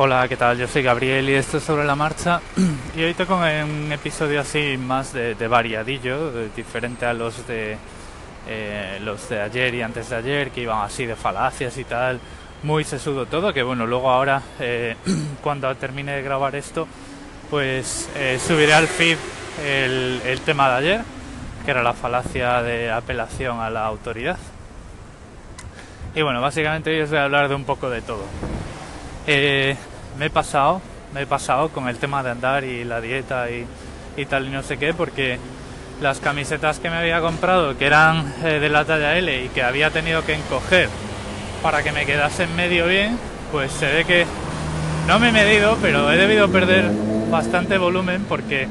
Hola, ¿qué tal? Yo soy Gabriel y esto es sobre la marcha. Y hoy tengo un episodio así más de, variadillo, diferente a los de eh, los de ayer y antes de ayer, que iban así de falacias y tal, muy sesudo todo. Que bueno, luego ahora, eh, cuando termine de grabar esto, pues eh, subiré al feed el, el tema de ayer, que era la falacia de apelación a la autoridad. Y bueno, básicamente hoy os voy a hablar de un poco de todo. Eh, me he pasado, me he pasado con el tema de andar y la dieta y, tal y no sé qué, porque las camisetas que me había comprado, que eran eh, de la talla L y que había tenido que encoger para que me quedasen medio bien, pues se ve que no me he medido, pero he debido perder bastante volumen porque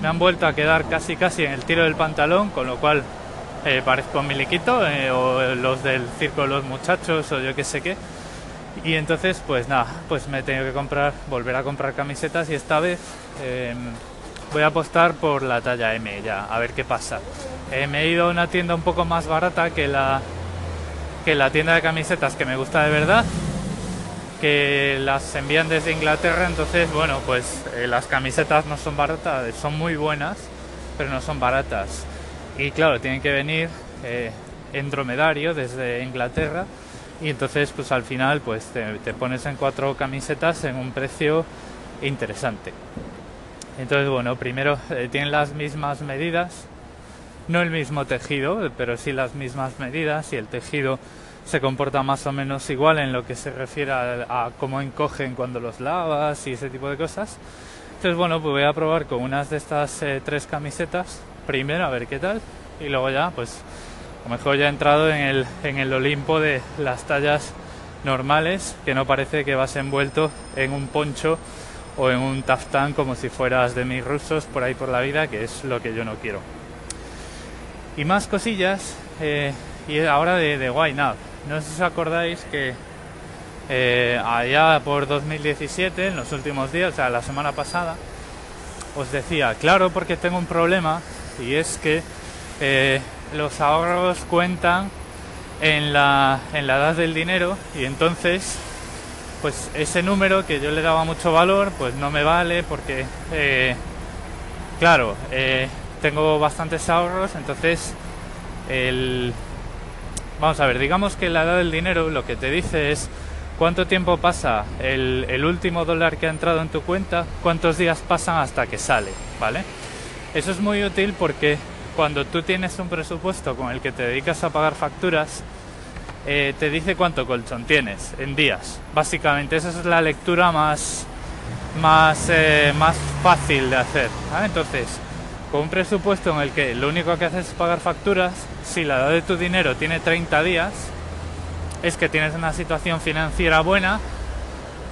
me han vuelto a quedar casi casi en el tiro del pantalón, con lo cual eh, parezco un miliquito, eh, o los del circo de los muchachos, o yo qué sé qué. Y entonces, pues nada, pues me he tenido que comprar, volver a comprar camisetas y esta vez em, voy a apostar por la talla M ya, a ver qué pasa. Eh, me he ido a una tienda un poco más barata que la, que la tienda de camisetas que me gusta de verdad, que las envían desde Inglaterra, entonces, bueno, pues las camisetas no son baratas, son muy buenas, pero no son baratas. Y claro, tienen que venir eh, en dromedario desde Inglaterra y entonces pues al final pues te, pones en cuatro camisetas en un precio interesante. Entonces bueno, primero eh, tienen las mismas medidas, no el mismo tejido, pero sí las mismas medidas y el tejido se comporta más o menos igual en lo que se refiere a, cómo encogen cuando los lavas y ese tipo de cosas. Entonces bueno, pues voy a probar con unas de estas eh, tres camisetas primero a ver qué tal y luego ya pues a lo mejor ya he entrado en el, en el Olimpo de las tallas normales que no parece que vas envuelto en un poncho o en un taftán como si fueras de mis rusos por ahí por la vida que es lo que yo no quiero. Y más cosillas eh, y ahora de, de Why no sé si os acordáis que eh, allá por 2017 en los últimos días o sea la semana pasada os decía claro porque tengo un problema y es que eh, los ahorros cuentan en la, en la edad del dinero y entonces pues ese número que yo le daba mucho valor pues no me vale porque eh, claro eh, tengo bastantes ahorros entonces vamos a ver digamos que la edad del dinero lo que te dice es cuánto tiempo pasa el, el último dólar que ha entrado en tu cuenta cuántos días pasan hasta que sale vale eso es muy útil porque cuando tú tienes un presupuesto con el que te dedicas a pagar facturas, eh, te dice cuánto colchón tienes en días. Básicamente, esa es la lectura más, más, eh, más fácil de hacer. Entonces, con un presupuesto en el que lo único que haces es pagar facturas, si la edad de tu dinero tiene 30 días, es que tienes una situación financiera buena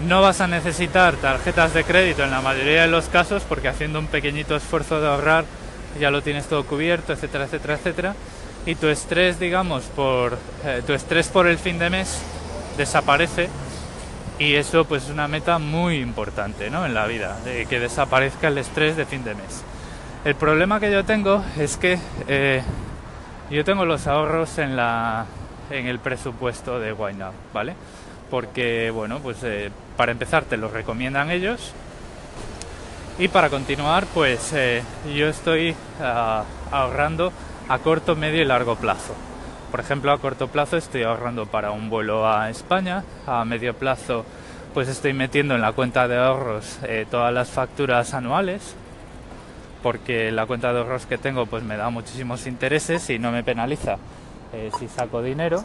no vas a necesitar tarjetas de crédito en la mayoría de los casos porque haciendo un pequeñito esfuerzo de ahorrar ya lo tienes todo cubierto, etcétera, etcétera, etcétera. Y tu estrés, digamos, por eh, tu estrés por el fin de mes desaparece y eso pues es una meta muy importante ¿no? en la vida, de que desaparezca el estrés de fin de mes. El problema que yo tengo es que eh, yo tengo los ahorros en, la, en el presupuesto de Wine ¿vale? porque bueno, pues eh, para empezar te lo recomiendan ellos y para continuar pues eh, yo estoy ah, ahorrando a corto, medio y largo plazo. Por ejemplo, a corto plazo estoy ahorrando para un vuelo a España, a medio plazo pues estoy metiendo en la cuenta de ahorros eh, todas las facturas anuales porque la cuenta de ahorros que tengo pues me da muchísimos intereses y no me penaliza si saco dinero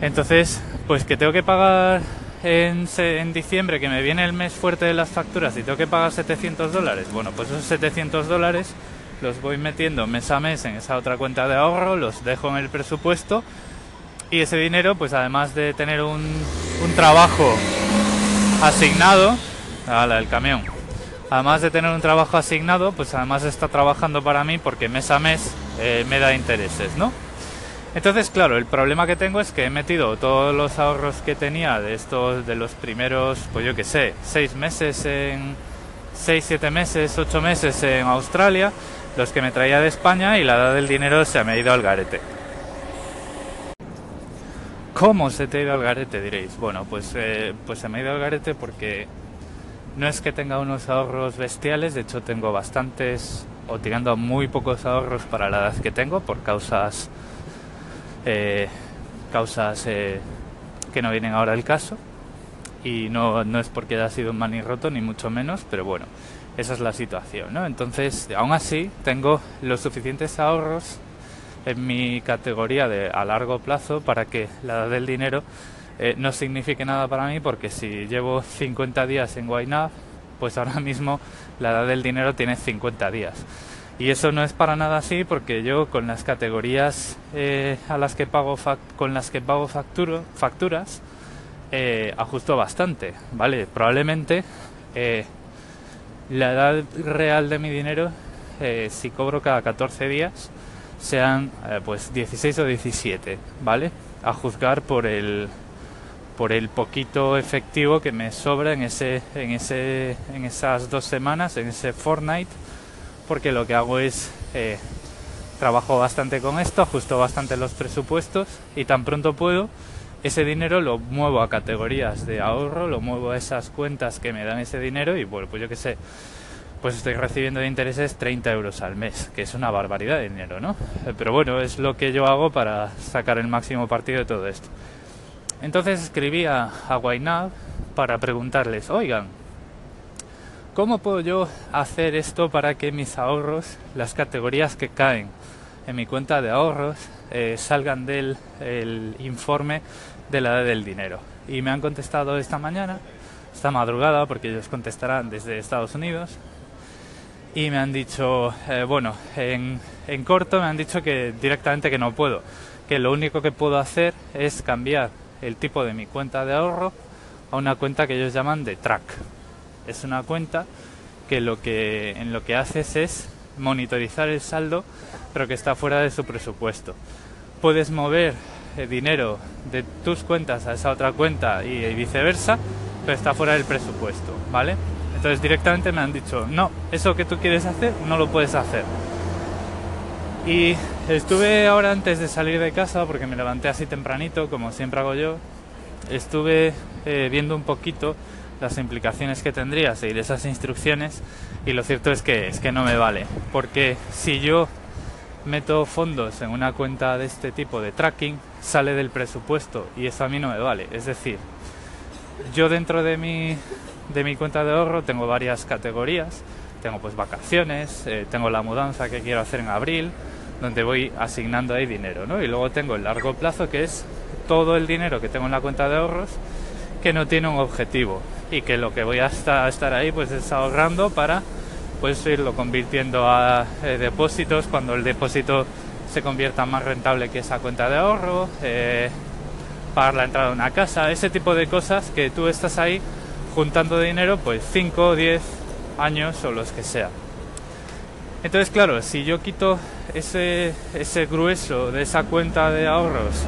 entonces, pues que tengo que pagar en, diciembre, que me viene el mes fuerte de las facturas y tengo que pagar 700 dólares. Bueno, pues esos 700 dólares los voy metiendo mes a mes en esa otra cuenta de ahorro, los dejo en el presupuesto y ese dinero, pues además de tener un, trabajo asignado, a la del camión, además de tener un trabajo asignado, pues además está trabajando para mí porque mes a mes eh, me da intereses, ¿no? Entonces, claro, el problema que tengo es que he metido todos los ahorros que tenía de estos, de los primeros, pues yo qué sé, seis meses en, seis, siete meses, ocho meses en Australia, los que me traía de España y la edad del dinero se me ha ido al garete. ¿Cómo se te ha ido al garete? Diréis. Bueno, pues, eh, pues se me ha ido al garete porque no es que tenga unos ahorros bestiales, de hecho tengo bastantes o tirando a muy pocos ahorros para la edad que tengo por causas eh, causas eh, que no vienen ahora al caso y no, no es porque haya sido un mani roto ni mucho menos, pero bueno, esa es la situación, ¿no? Entonces, aún así, tengo los suficientes ahorros en mi categoría de a largo plazo para que la edad del dinero eh, no signifique nada para mí porque si llevo 50 días en Guaynab, pues ahora mismo la edad del dinero tiene 50 días. Y eso no es para nada así porque yo con las categorías eh, a las que pago con las que pago facturo, facturas eh, ajusto bastante, ¿vale? Probablemente la edad real de mi dinero, si cobro cada 14 días, sean eh, pues 16 o 17, ¿vale? A juzgar por el por el poquito efectivo que me sobra en ese en ese en esas dos semanas, en ese Fortnite, porque lo que hago es eh, trabajo bastante con esto, ajusto bastante los presupuestos y tan pronto puedo ese dinero lo muevo a categorías de ahorro, lo muevo a esas cuentas que me dan ese dinero y bueno, pues yo que sé, pues estoy recibiendo de intereses 30 euros al mes, que es una barbaridad de dinero, ¿no? Eh, pero bueno, es lo que yo hago para sacar el máximo partido de todo esto. Entonces escribí a, a para preguntarles, oigan, ¿cómo puedo yo hacer esto para que mis ahorros, las categorías que caen en mi cuenta de ahorros, eh, salgan del informe de la edad del dinero? Y me han contestado esta mañana, esta madrugada, porque ellos contestarán desde Estados Unidos, y me han dicho, eh, bueno, en, en corto me han dicho que directamente que no puedo, que lo único que puedo hacer es cambiar el tipo de mi cuenta de ahorro a una cuenta que ellos llaman de track. Es una cuenta que lo que en lo que haces es monitorizar el saldo, pero que está fuera de su presupuesto. Puedes mover el dinero de tus cuentas a esa otra cuenta y viceversa, pero está fuera del presupuesto, ¿vale? Entonces directamente me han dicho, no, eso que tú quieres hacer no lo puedes hacer. Y estuve ahora antes de salir de casa, porque me levanté así tempranito, como siempre hago yo, estuve eh, viendo un poquito las implicaciones que tendría seguir esas instrucciones y lo cierto es que es que no me vale, porque si yo meto fondos en una cuenta de este tipo de tracking, sale del presupuesto y eso a mí no me vale. Es decir, yo dentro de mi de mi cuenta de ahorro tengo varias categorías. Tengo pues vacaciones, eh, tengo la mudanza que quiero hacer en abril, donde voy asignando ahí dinero, ¿no? Y luego tengo el largo plazo, que es todo el dinero que tengo en la cuenta de ahorros, que no tiene un objetivo y que lo que voy a estar, ahí pues es ahorrando para pues irlo convirtiendo a eh, depósitos cuando el depósito se convierta más rentable que esa cuenta de ahorro, eh, pagar la entrada de una casa, ese tipo de cosas que tú estás ahí juntando dinero pues 5, 10 años o los que sea. Entonces, claro, si yo quito ese, ese grueso de esa cuenta de ahorros,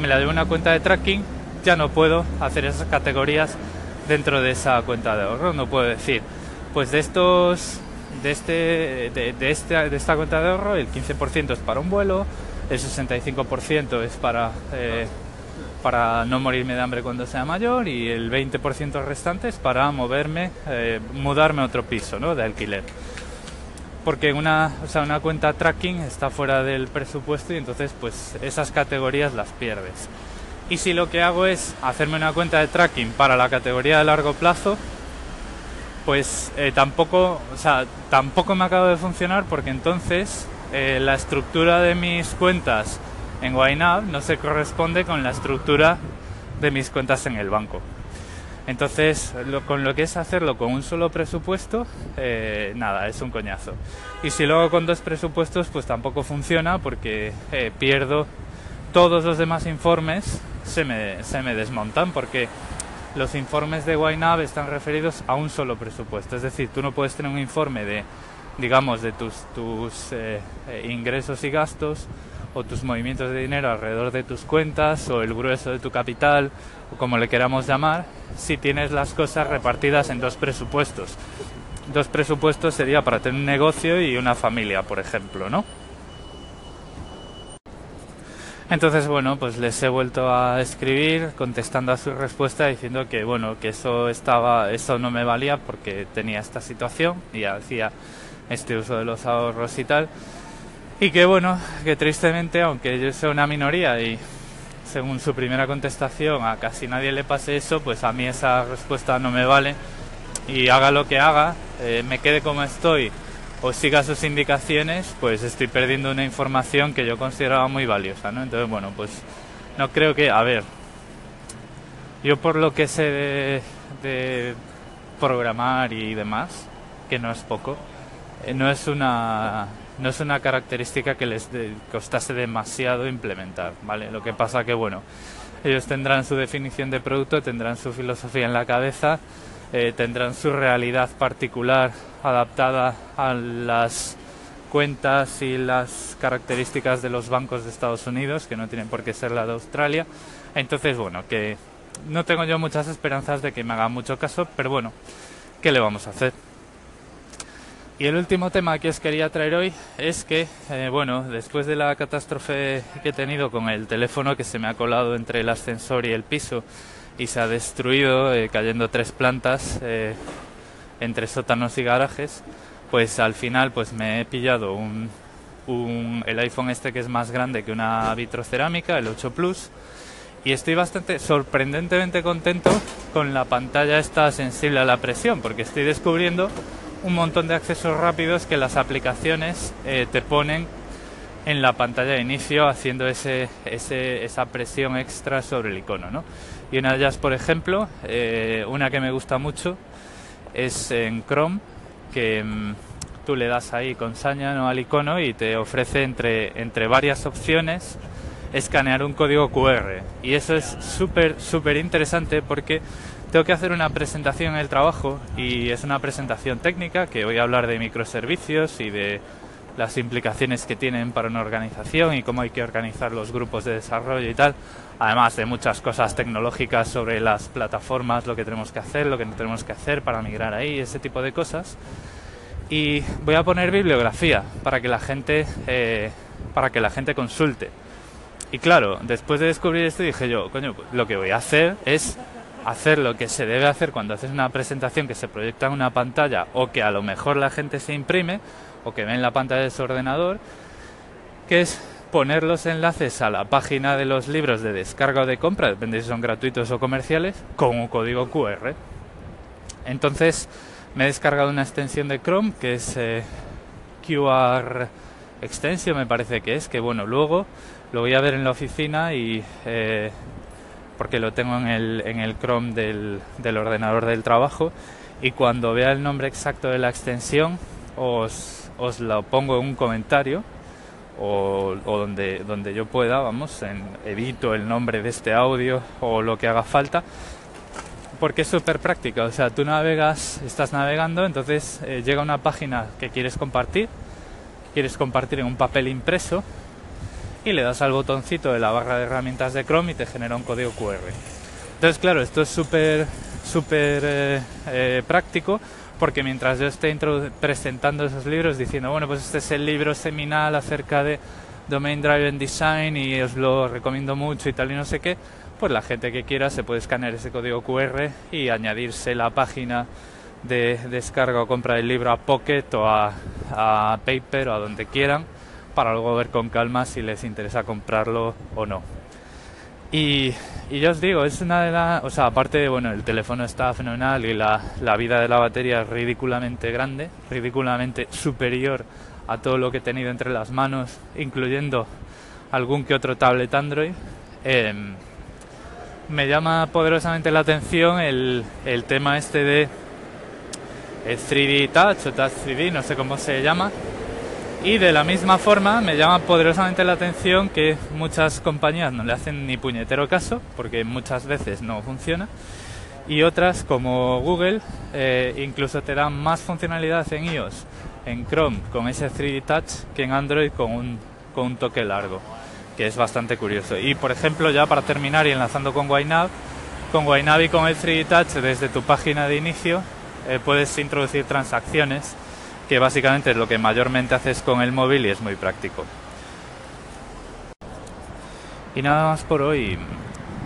me la doy una cuenta de tracking, ya no puedo hacer esas categorías dentro de esa cuenta de ahorro. No puedo decir, pues de estos, de este, de, este, de esta cuenta de ahorro, el 15% es para un vuelo, el 65% es para eh, para no morirme de hambre cuando sea mayor y el 20% restante es para moverme, eh, mudarme a otro piso ¿no? de alquiler. Porque una, o sea, una cuenta tracking está fuera del presupuesto y entonces pues esas categorías las pierdes. Y si lo que hago es hacerme una cuenta de tracking para la categoría de largo plazo, pues eh, tampoco, o sea, tampoco me acaba de funcionar porque entonces eh, la estructura de mis cuentas en YNAB no se corresponde con la estructura de mis cuentas en el banco. Entonces, con lo que es hacerlo con un solo presupuesto, eh, nada, es un coñazo. Y si luego con dos presupuestos, pues tampoco funciona porque eh, pierdo todos los demás informes, se me, se me desmontan porque los informes de YNAB están referidos a un solo presupuesto. Es decir, tú no puedes tener un informe de, digamos, de tus, tus eh, ingresos y gastos o tus movimientos de dinero alrededor de tus cuentas o el grueso de tu capital o como le queramos llamar si tienes las cosas repartidas en dos presupuestos. Dos presupuestos sería para tener un negocio y una familia, por ejemplo, ¿no? Entonces, bueno, pues les he vuelto a escribir contestando a su respuesta diciendo que, bueno, que eso estaba, eso no me valía porque tenía esta situación y hacía este uso de los ahorros y tal. Y que, bueno, que tristemente, aunque yo sea una minoría y según su primera contestación a casi nadie le pase eso, pues a mí esa respuesta no me vale y haga lo que haga, eh, me quede como estoy o siga sus indicaciones, pues estoy perdiendo una información que yo consideraba muy valiosa, ¿no? Entonces, bueno, pues no creo que, a ver, yo por lo que sé de, programar y demás, que no es poco, eh, no es una no es una característica que les costase demasiado implementar, ¿vale? Lo que pasa que, bueno, ellos tendrán su definición de producto, tendrán su filosofía en la cabeza, eh, tendrán su realidad particular adaptada a las cuentas y las características de los bancos de Estados Unidos, que no tienen por qué ser la de Australia. Entonces, bueno, que no tengo yo muchas esperanzas de que me hagan mucho caso, pero bueno, ¿qué le vamos a hacer? Y el último tema que os quería traer hoy es que, eh, bueno, después de la catástrofe que he tenido con el teléfono que se me ha colado entre el ascensor y el piso, y se ha destruido, eh, cayendo tres plantas eh, entre sótanos y garajes, pues al final pues me he pillado un, un, el iPhone este que es más grande que una vitrocerámica, el 8 Plus, y estoy bastante sorprendentemente contento con la pantalla esta sensible a la presión, porque estoy descubriendo un montón de accesos rápidos que las aplicaciones eh, te ponen en la pantalla de inicio haciendo ese, ese, esa presión extra sobre el icono. ¿no? Y una de ellas, por ejemplo, eh, una que me gusta mucho, es en Chrome, que mm, tú le das ahí con saña ¿no? al icono y te ofrece entre, entre varias opciones escanear un código QR. Y eso es súper, súper interesante porque tengo que hacer una presentación en el trabajo y es una presentación técnica que voy a hablar de microservicios y de las implicaciones que tienen para una organización y cómo hay que organizar los grupos de desarrollo y tal, además de muchas cosas tecnológicas sobre las plataformas, lo que tenemos que hacer, lo que no tenemos que hacer para migrar ahí, ese tipo de cosas. Y voy a poner bibliografía para que la gente, eh, para que la gente consulte. Y claro, después de descubrir esto dije yo, coño, pues lo que voy a hacer es hacer lo que se debe hacer cuando haces una presentación que se proyecta en una pantalla o que a lo mejor la gente se imprime o que ve en la pantalla de su ordenador, que es poner los enlaces a la página de los libros de descarga o de compra, depende si son gratuitos o comerciales, con un código QR. Entonces me he descargado una extensión de Chrome que es eh, QR Extension, me parece que es, que bueno, luego lo voy a ver en la oficina y eh, porque lo tengo en el, en el Chrome del, del ordenador del trabajo y cuando vea el nombre exacto de la extensión os os lo pongo en un comentario o, donde, donde yo pueda, vamos, en, evito el nombre de este audio o lo que haga falta, porque es súper práctica, o sea, tú navegas, estás navegando, entonces eh, llega una página que quieres compartir, quieres compartir en un papel impreso y le das al botoncito de la barra de herramientas de Chrome y te genera un código QR. Entonces, claro, esto es súper, súper eh, eh, práctico porque mientras yo esté presentando esos libros diciendo, bueno, pues este es el libro seminal acerca de Domain Driven Design y os lo recomiendo mucho y tal y no sé qué, pues la gente que quiera se puede escanear ese código QR y añadirse la página de descarga o compra del libro a Pocket o a, a Paper o a donde quieran para luego ver con calma si les interesa comprarlo o no. Y, y ya os digo, es una de las... O sea, aparte bueno, el teléfono está fenomenal y la, la vida de la batería es ridículamente grande, ridículamente superior a todo lo que he tenido entre las manos, incluyendo algún que otro tablet Android. Em, me llama poderosamente la atención el, el tema este de el 3D Touch o Touch 3D, no sé cómo se llama, y de la misma forma me llama poderosamente la atención que muchas compañías no le hacen ni puñetero caso, porque muchas veces no funciona, y otras como Google eh, incluso te dan más funcionalidad en iOS, en Chrome con ese 3D Touch que en Android con un, con un toque largo, que es bastante curioso. Y por ejemplo, ya para terminar y enlazando con YNAB, con y con el 3D Touch desde tu página de inicio eh, puedes introducir transacciones que básicamente es lo que mayormente haces con el móvil y es muy práctico. Y nada más por hoy.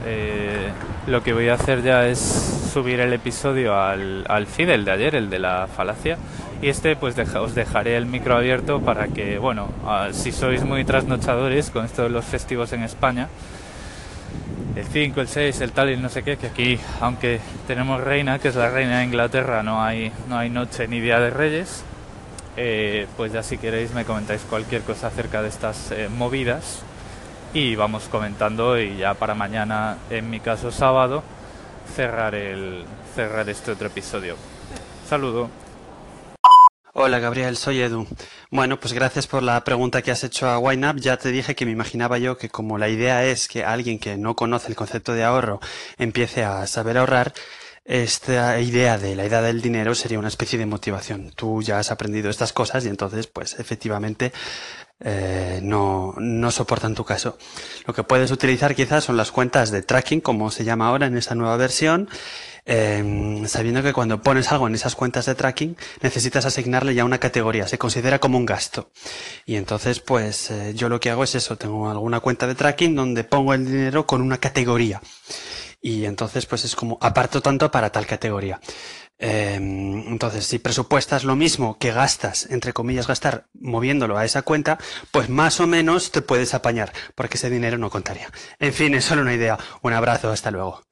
Eh, lo que voy a hacer ya es subir el episodio al, al feed, el de ayer, el de la falacia. Y este pues os dejaré el micro abierto para que, bueno, si sois muy trasnochadores con esto de los festivos en España, el 5, el 6, el tal y no sé qué, que aquí, aunque tenemos reina, que es la reina de Inglaterra, no hay, no hay noche ni día de reyes, eh, pues ya si queréis me comentáis cualquier cosa acerca de estas eh, movidas y vamos comentando y ya para mañana, en mi caso sábado, cerrar, el, este otro episodio. Saludo. Hola Gabriel, soy Edu. Bueno, pues gracias por la pregunta que has hecho a YNAB. Ya te dije que me imaginaba yo que como la idea es que alguien que no conoce el concepto de ahorro empiece a saber ahorrar, esta idea de la edad del dinero sería una especie de motivación. Tú ya has aprendido estas cosas y entonces, pues efectivamente, eh, no, no soportan tu caso. Lo que puedes utilizar quizás son las cuentas de tracking, como se llama ahora en esa nueva versión, Em, sabiendo que cuando pones algo en esas cuentas de tracking necesitas asignarle ya una categoría, se considera como un gasto. Y entonces pues eh, yo lo que hago es eso, tengo alguna cuenta de tracking donde pongo el dinero con una categoría. Y entonces pues es como aparto tanto para tal categoría. Em, entonces, si presupuestas lo mismo que gastas, entre comillas, gastar moviéndolo a esa cuenta, pues más o menos te puedes apañar, porque ese dinero no contaría. En fin, es solo una idea. Un abrazo, hasta luego.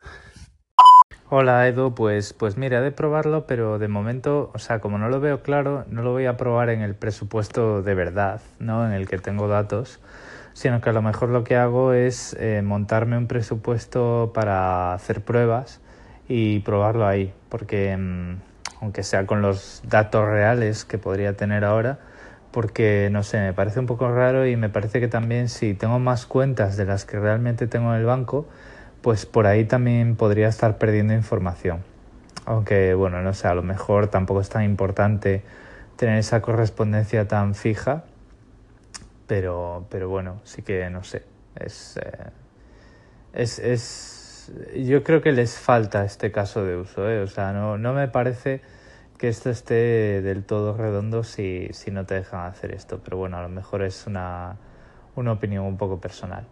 Hola Edu, pues, pues mira, de probarlo, pero de momento, o sea, como no lo veo claro, no lo voy a probar en el presupuesto de verdad, ¿no? En el que tengo datos, sino que a lo mejor lo que hago es eh, montarme un presupuesto para hacer pruebas y probarlo ahí, porque mm, aunque sea con los datos reales que podría tener ahora, porque no sé, me parece un poco raro y me parece que también si tengo más cuentas de las que realmente tengo en el banco, pues por ahí también podría estar perdiendo información. Aunque, bueno, no sé, a lo mejor tampoco es tan importante tener esa correspondencia tan fija, pero, pero bueno, sí que no sé. Es, eh, es, es, yo creo que les falta este caso de uso, ¿eh? o sea, no, no me parece que esto esté del todo redondo si, si no te dejan hacer esto, pero bueno, a lo mejor es una, una opinión un poco personal.